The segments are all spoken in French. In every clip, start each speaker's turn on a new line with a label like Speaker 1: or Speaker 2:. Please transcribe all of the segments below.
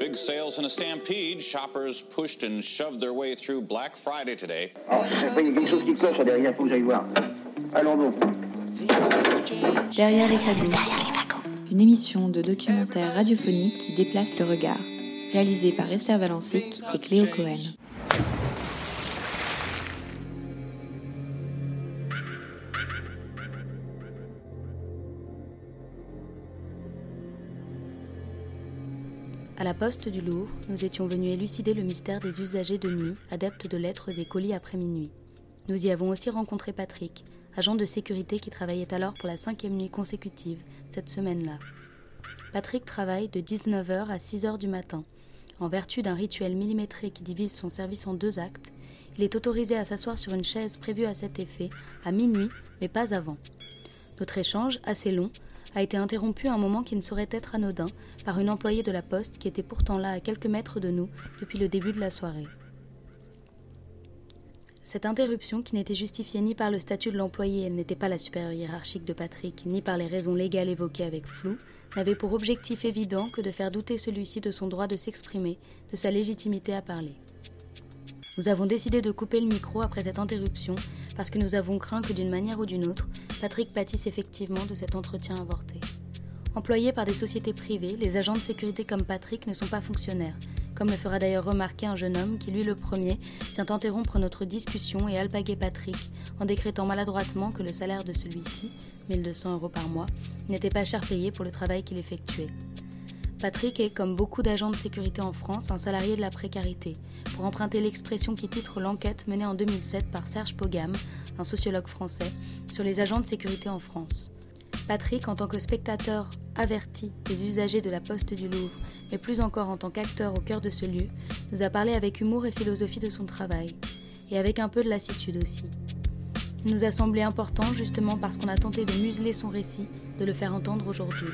Speaker 1: Big sales in a stampede. Shoppers pushed and shoved their way through Black Friday today.
Speaker 2: Alors, je sais pas, il y a quelque chose qui cloche là derrière, faut que j'aille voir. Allons donc.
Speaker 3: Derrière les fagots. Une émission de documentaire radiophonique qui déplace le regard. Réalisée par Esther Valancic et Cléo Cohen.
Speaker 4: À la poste du Louvre, nous étions venus élucider le mystère des usagers de nuit, adeptes de lettres et colis après minuit. Nous y avons aussi rencontré Patrick, agent de sécurité qui travaillait alors pour la cinquième nuit consécutive, cette semaine-là. Patrick travaille de 19h à 6h du matin. En vertu d'un rituel millimétré qui divise son service en deux actes, il est autorisé à s'asseoir sur une chaise prévue à cet effet, à minuit, mais pas avant. Notre échange, assez long, a été interrompu à un moment qui ne saurait être anodin par une employée de la poste qui était pourtant là à quelques mètres de nous depuis le début de la soirée. Cette interruption, qui n'était justifiée ni par le statut de l'employé, elle n'était pas la supérieure hiérarchique de Patrick, ni par les raisons légales évoquées avec flou, n'avait pour objectif évident que de faire douter celui-ci de son droit de s'exprimer, de sa légitimité à parler. Nous avons décidé de couper le micro après cette interruption parce que nous avons craint que d'une manière ou d'une autre, Patrick pâtisse effectivement de cet entretien avorté. Employés par des sociétés privées, les agents de sécurité comme Patrick ne sont pas fonctionnaires, comme le fera d'ailleurs remarquer un jeune homme qui, lui le premier, tient interrompre notre discussion et alpaguer Patrick en décrétant maladroitement que le salaire de celui-ci, 1200 euros par mois, n'était pas cher payé pour le travail qu'il effectuait. Patrick est, comme beaucoup d'agents de sécurité en France, un salarié de la précarité, pour emprunter l'expression qui titre l'enquête menée en 2007 par Serge Pogam, un sociologue français, sur les agents de sécurité en France. Patrick, en tant que spectateur averti des usagers de la Poste du Louvre, mais plus encore en tant qu'acteur au cœur de ce lieu, nous a parlé avec humour et philosophie de son travail, et avec un peu de lassitude aussi. Il nous a semblé important, justement parce qu'on a tenté de museler son récit, de le faire entendre aujourd'hui.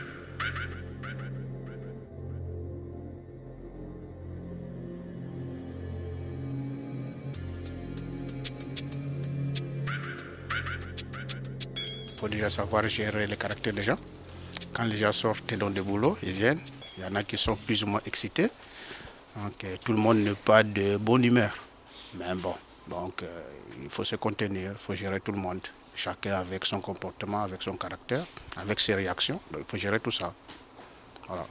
Speaker 5: Faut déjà savoir gérer le caractère des gens. Quand les gens sortent dans des boulots, ils viennent. Il y en a qui sont plus ou moins excités. Donc, euh, tout le monde n'est pas de bonne humeur. Mais bon, donc euh, il faut se contenir, il faut gérer tout le monde. Chacun avec son comportement, avec son caractère, avec ses réactions. Il faut gérer tout ça. Voilà.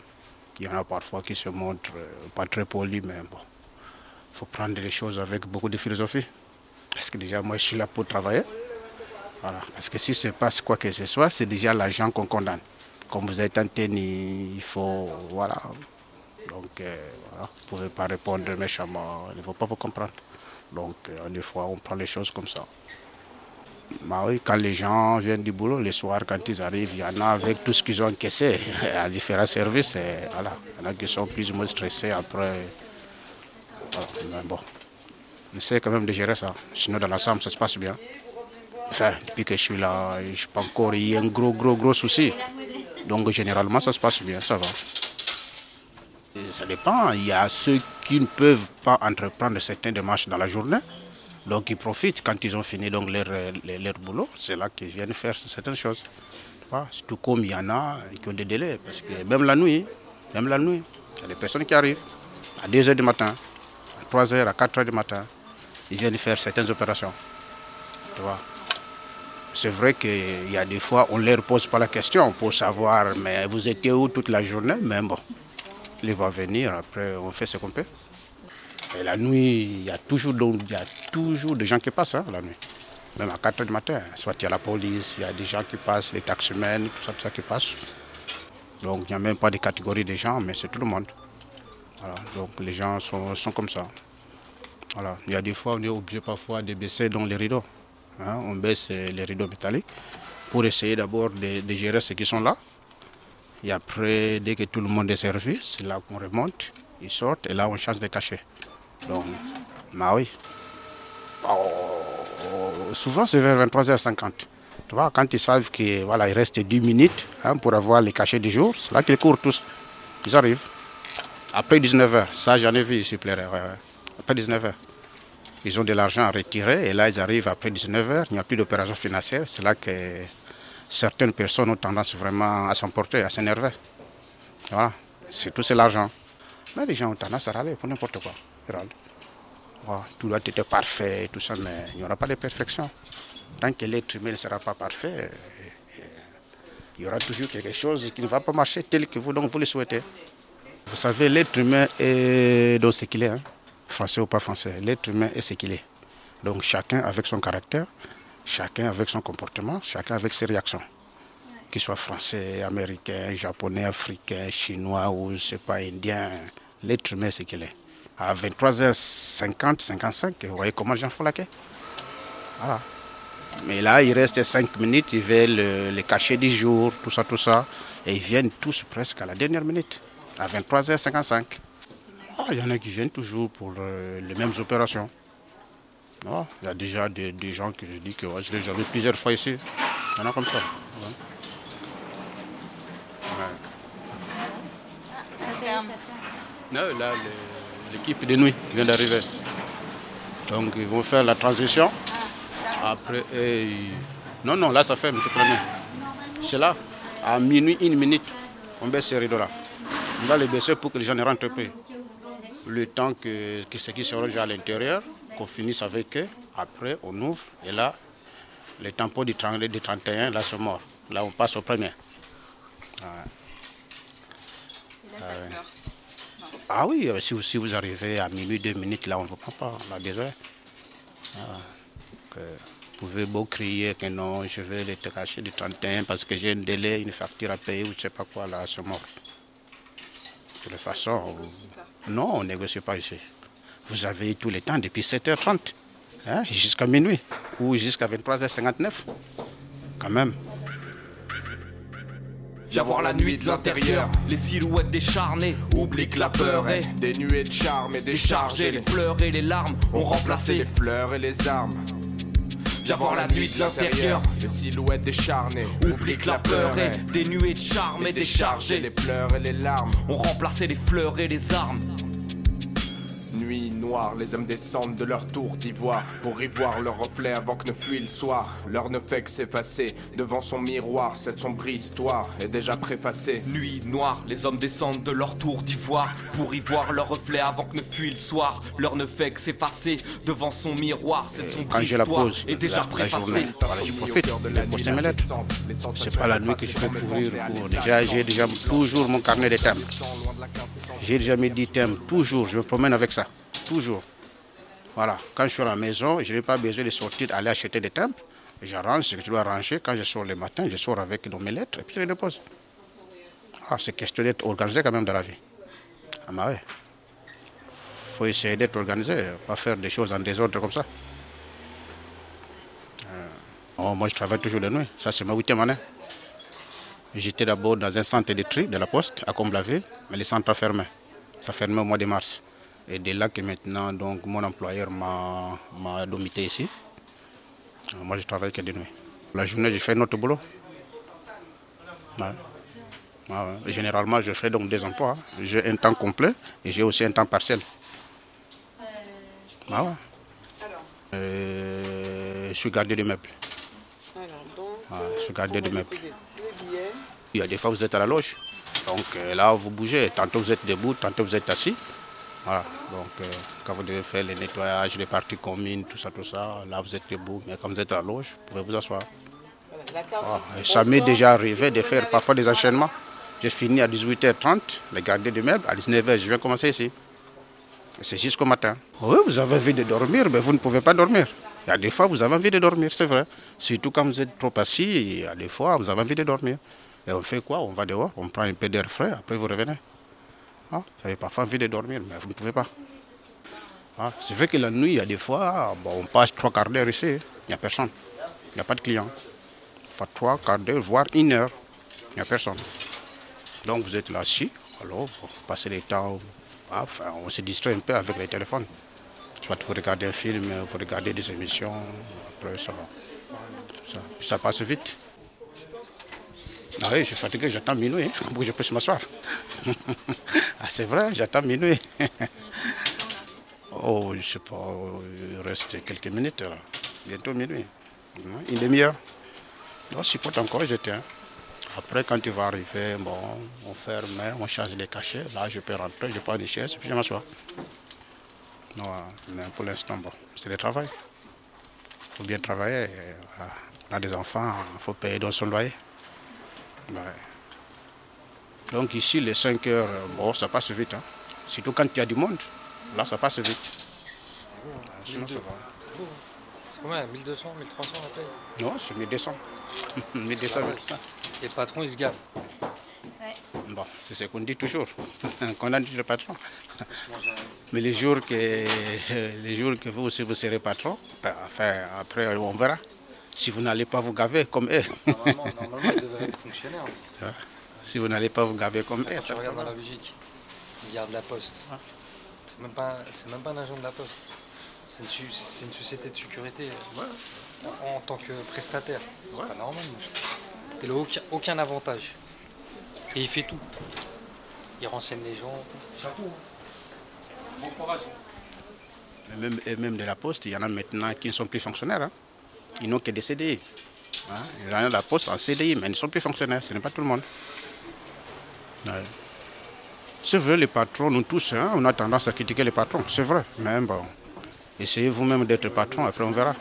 Speaker 5: Il y en a parfois qui se montrent euh, pas très polis, mais bon, il faut prendre les choses avec beaucoup de philosophie. Parce que déjà, moi, je suis là pour travailler. Voilà. Parce que si se passe quoi que ce soit, c'est déjà l'argent qu'on condamne. Comme vous êtes antenne, il faut. Voilà. Donc, euh, voilà. vous ne pouvez pas répondre méchamment. Il ne faut pas vous comprendre. Donc, euh, des fois, on prend les choses comme ça. Bah oui, quand les gens viennent du boulot, le soir, quand ils arrivent, il y en a avec tout ce qu'ils ont encaissé à différents services. Voilà. Il y en a qui sont plus ou moins stressés après. Mais bon, on essaie quand même de gérer ça. Sinon, dans l'ensemble, ça se passe bien. Depuis que je suis là, je pas encore eu un gros, gros, gros souci. Donc, généralement, ça se passe bien, ça va. Ça dépend. Il y a ceux qui ne peuvent pas entreprendre certaines démarches dans la journée. Donc, ils profitent quand ils ont fini donc, leur, leur, boulot. C'est là qu'ils viennent faire certaines choses. Tout comme il y en a qui ont des délais. Parce que même la nuit, même la nuit, il y a des personnes qui arrivent à 2 h du matin, à 3 h, à 4 h du matin. Ils viennent faire certaines opérations. Tu vois. C'est vrai qu'il y a des fois, on ne leur pose pas la question pour savoir, mais vous étiez où toute la journée? Mais bon, il va venir, après on fait ce qu'on peut. Et la nuit, il y a toujours, des gens qui passent hein, la nuit. Même à 4 h du matin. Soit il y a la police, il y a des gens qui passent, les taximens, tout ça, tout ça qui passe. Donc il n'y a même pas de catégorie de gens, mais c'est tout le monde. Donc les gens sont, comme ça. Il y a des fois, on est obligé parfois de baisser dans les rideaux. Hein, on baisse les rideaux métalliques pour essayer d'abord de, gérer ceux qui sont là. Et après, dès que tout le monde est servi, c'est là qu'on remonte, ils sortent et là on change de cachet. Donc, bah oui. Oh, souvent c'est vers 23h50. Tu vois, quand ils savent qu'il voilà, il reste 10 minutes hein, pour avoir les cachets du jour, c'est là qu'ils courent tous. Ils arrivent. Après 19h, ça j'en ai vu ici, ouais. Après 19h. Ils ont de l'argent à retirer et là ils arrivent après 19h, il n'y a plus d'opération financière. C'est là que certaines personnes ont tendance vraiment à s'emporter, à s'énerver. Voilà, c'est tout c'est l'argent. Mais les gens ont tendance à râler pour n'importe quoi. tout doit être parfait, tout ça, mais il n'y aura pas de perfection. Tant que l'être humain ne sera pas parfait, il y aura toujours quelque chose qui ne va pas marcher tel que vous, donc vous le souhaitez. Vous savez, l'être humain est dans ce qu'il est, hein. Français ou pas français. L'être humain est ce qu'il est. Donc chacun avec son caractère, chacun avec son comportement, chacun avec ses réactions. Qu'il soit français, américain, japonais, africain, chinois ou je sais pas, indien, l'être humain est ce qu'il est. À 23h50, 55, vous voyez comment Jean Folaquet Voilà. Mais là, il reste 5 minutes, ils veulent le, le cachet du jour, tout ça, tout ça. Et ils viennent tous presque à la dernière minute, à 23h55. Ah, il y en a qui viennent toujours pour euh, les mêmes opérations. Ah, il y a déjà des, gens que je dis que je les ai vus plusieurs fois ici. Il y en a comme ça. Non, là, l'équipe de nuit vient d'arriver. Donc, ils vont faire la transition. Après, non, non, là, ça ferme, tout premier. C'est là, à minuit, une minute, on baisse ces rideaux-là. On va les baisser pour que les gens ne rentrent pas. Le temps que, que ceux qui seront déjà à l'intérieur, qu'on finisse avec eux. Après, on ouvre et là, les tampons du 31, là, sont morts. Là, on passe au premier. Ah oui, euh, si vous, si vous arrivez à minuit, deux minutes, là, on ne vous prend pas. On a besoin. Vous pouvez beau crier que non, je vais les cacher du 31 parce que j'ai un délai, une facture à payer ou je ne sais pas quoi, là, c'est mort. De toute façon, non, on ne négocie pas ici. Vous avez tout le temps depuis 7h30 hein, jusqu'à minuit ou jusqu'à 23h59. Quand même.
Speaker 6: Viens voir la nuit de l'intérieur, les silhouettes décharnées. Oublie que la peur est
Speaker 7: des nuées de charme et
Speaker 6: déchargées. Les pleurs et les larmes ont remplacé
Speaker 7: les fleurs et les armes.
Speaker 6: Viens voir la nuit de l'intérieur,
Speaker 7: les silhouettes décharnées.
Speaker 6: Oublie que la peur est des nuées de charme et déchargées.
Speaker 7: Les pleurs et les larmes
Speaker 6: ont remplacé les fleurs et les armes
Speaker 7: nuit noire, les hommes descendent de leur tour d'ivoire pour y voir leur reflet avant que ne fuit le soir. L'heure ne fait que s'effacer devant son miroir, cette sombre histoire est déjà préfacée.
Speaker 6: Nuit noire, les hommes descendent de leur tour d'ivoire pour y voir leur reflet avant que ne fuit le soir. L'heure ne fait que s'effacer devant son miroir, cette sombre histoire est déjà préfacée.
Speaker 5: je profite de poster mes lettres. C'est pas la nuit que je fais courir. Déjà, j'ai déjà toujours mon carnet de thèmes. J'ai déjà mis 10 thèmes, toujours, je me promène avec ça toujours. Voilà, quand je suis à la maison, je n'ai pas besoin de sortir, aller acheter des temples. J'arrange ce que je dois arranger. Quand je sors le matin, je sors avec mes lettres et puis je les dépose. Ah, c'est question d'être organisé quand même dans la vie. Ah, bah ouais. faut essayer d'être organisé, pas faire des choses en désordre comme ça. Euh, oh, moi, je travaille toujours de nuit. Ça, c'est ma huitième année. J'étais d'abord dans un centre de tri de la poste à Comblaville, mais le centre a fermé. Ça fermé au mois de mars. Et de là que maintenant, donc, mon employeur m'a domité ici. Moi, je travaille que de nuit. La journée, je fais notre boulot. généralement, je fais donc des emplois. J'ai un temps complet et j'ai aussi un temps partiel. Ah euh, je suis gardien de meubles. je suis gardien de meubles. Il y a des fois, vous êtes à la loge. Donc euh, là, vous bougez. Tantôt, vous êtes debout, tantôt, vous êtes assis. Voilà, donc euh, quand vous devez faire le nettoyage, les parties communes, tout ça, tout ça, là vous êtes debout, mais quand vous êtes à la loge, vous pouvez vous asseoir. Ah, ça m'est déjà arrivé de faire parfois des enchaînements. J'ai fini à 18h30, le gardien de meubles, à 19h, je viens commencer ici. C'est jusqu'au matin. Oui, vous avez envie de dormir, mais vous ne pouvez pas dormir. Il y a des fois, vous avez envie de dormir, c'est vrai. Surtout quand vous êtes trop assis, il y a des fois, vous avez envie de dormir. Et on fait quoi? On va dehors, on prend un peu d'air frais, après vous revenez. Ah, vous avez parfois envie de dormir, mais vous ne pouvez pas. Ah, c'est vrai que la nuit, il y a des fois, bon, on passe trois quarts d'heure ici, il n'y a personne. Il n'y a pas de clients. Enfin, trois quarts d'heure, voire une heure, il n'y a personne. Donc vous êtes là assis, alors vous passez le temps, ah, enfin, on se distrait un peu avec les téléphones. Soit vous regardez un film, vous regardez des émissions, après ça Ça, ça passe vite. Ah oui, je suis fatigué, j'attends minuit hein, pour que je puisse m'asseoir. ah, c'est vrai, j'attends minuit. oh, je sais pas, il reste quelques minutes Bientôt minuit. Une demi-heure. Non, si pas encore, j'étais. Après, quand tu vas arriver, bon, on ferme, on change les cachets. Là, je peux rentrer, je prends des chaises, puis je m'assois. mais pour l'instant, bon, c'est le travail. Il faut bien travailler. On a des enfants, il faut payer dans son loyer. Donc ici, les 5 heures, bon, ça passe vite. Hein. Surtout quand il y a du monde. Là, ça passe vite.
Speaker 8: C'est bon, C'est combien 1200, 1300 la paye
Speaker 5: Non, c'est 1200. 1200, 1200.
Speaker 8: Et le patron, il se gave.
Speaker 5: Bon, c'est ce qu'on dit toujours, qu'on a dit le patron. Mais les jours que, les jours que vous aussi vous serez patron, ben, enfin, après on verra. Si vous n'allez pas vous gaver comme eux.
Speaker 8: Normalement, normalement il devrait être fonctionnaire.
Speaker 5: Si vous n'allez pas vous gaver comme eux.
Speaker 8: Tu regardes dans la Belgique, il garde la poste. C'est même, pas, même pas un agent de la poste. C'est une, une, société de sécurité en, tant que prestataire. C'est pas normal. Il n'a aucun, aucun avantage. Et il fait tout. Il renseigne les gens. Chapeau. Hein. Bon courage.
Speaker 5: Et même, et même de la poste, il y en a maintenant qui ne sont plus fonctionnaires. Hein. Ils n'ont que des CDI. Il y en a de la poste en CDI, mais ils ne sont plus fonctionnaires. Ce n'est pas tout le monde. C'est vrai, les patrons, nous tous, hein, on a tendance à critiquer les patrons, c'est vrai. Mais bon, essayez vous-même d'être patron, après on verra.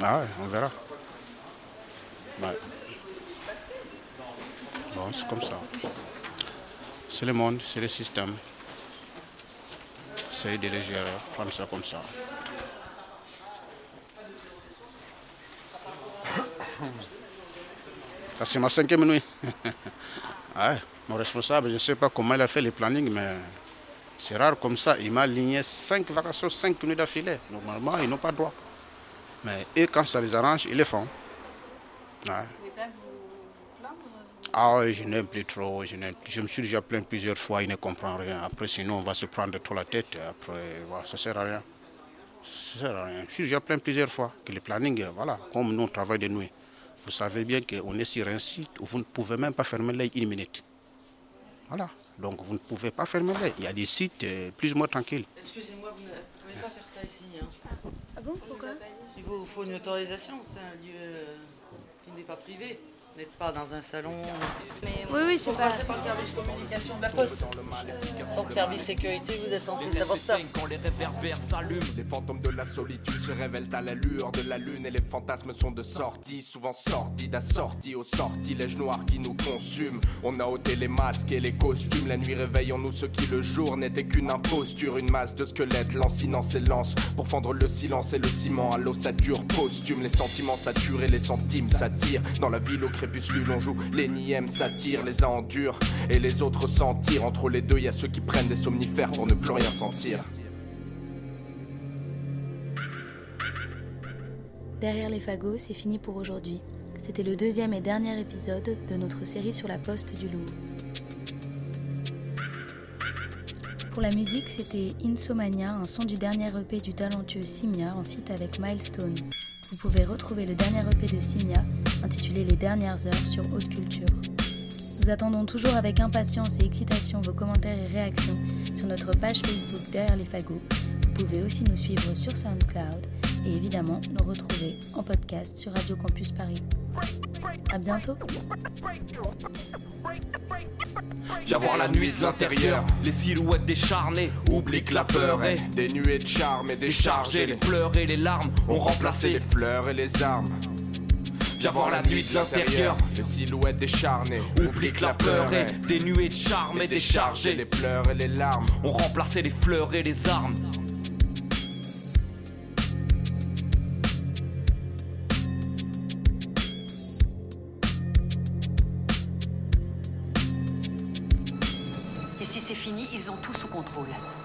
Speaker 5: Ah ouais, on verra. Bon, c'est comme ça. C'est le monde, c'est le système. Essayez de les gérer, prendre ça comme ça. Ça, c'est ma cinquième nuit. ouais. Mon responsable, je ne sais pas comment il a fait les plannings, mais c'est rare comme ça. Il m'a aligné 5 vacations, 5 nuits d'affilée. Normalement, ils n'ont pas droit. Mais eux, quand ça les arrange, ils le font. Ouais. Vous pas vous plaindre Ah oui, je n'aime plus trop. Je, je, me suis déjà plaint plusieurs fois, il ne comprend rien. Après, sinon, on va se prendre trop la tête. Après, voilà, ça ne sert à rien. Ça sert à rien. Je suis déjà plaint plusieurs fois que les plannings, voilà, comme nous, on travaille de nuit. Vous savez bien qu'on est sur un site où vous ne pouvez même pas fermer l'œil une minute. Voilà. Donc vous ne pouvez pas fermer l'œil. Il y a des sites euh, plus ou moins tranquilles.
Speaker 9: Excusez-moi, vous ne pouvez pas faire ça ici. Hein.
Speaker 4: Ah bon Pourquoi?
Speaker 9: Il vous faut une autorisation. C'est un lieu qui n'est pas privé. Vous n'êtes pas dans un salon.
Speaker 4: Mais oui, oui, c'est pas.
Speaker 9: C'est pas le service communication de la poste. Que service sécurité, vous êtes censé savoir ça.
Speaker 7: Quand les réverbères s'allument, les fantômes de la solitude se révèlent à la lueur de la lune et les fantasmes sont de sortie, souvent sordides, assortis aux sortilèges noirs qui nous consument. On a ôté les masques et les costumes. La nuit réveillons-nous ce qui le jour n'était qu'une imposture, une masse de squelettes lancinant ses lances pour fendre le silence et le ciment à l'ossature posthume. Les sentiments saturés, les centimes s'attirent dans la ville au on joue les nièmes, s'attirent, les endurent et les autres sentir. Entre les deux, y a ceux qui prennent des somnifères pour ne plus rien sentir.
Speaker 4: Derrière les fagots, c'est fini pour aujourd'hui. C'était le deuxième et dernier épisode de notre série sur la poste du Louvre. Pour la musique, c'était Insomania, un son du dernier EP du talentueux Simia en feat avec Milestone. Vous pouvez retrouver le dernier EP de Simia intitulé Les dernières heures sur haute culture. Nous attendons toujours avec impatience et excitation vos commentaires et réactions sur notre page Facebook Derrière les fagots. Vous pouvez aussi nous suivre sur SoundCloud et évidemment nous retrouver en podcast sur Radio Campus Paris. A bientôt.
Speaker 6: Viens voir la nuit de l'intérieur, les silhouettes décharnées. Oublie que la peur est
Speaker 7: des nuées de charme et déchargées.
Speaker 6: Les pleurs et les larmes ont remplacé
Speaker 7: les fleurs et les armes.
Speaker 6: Viens voir la nuit de l'intérieur,
Speaker 7: les silhouettes décharnées.
Speaker 6: Oublie que la peur est des nuées de charme et déchargées.
Speaker 7: Les pleurs et les larmes
Speaker 6: ont remplacé les fleurs et les armes.
Speaker 10: Et si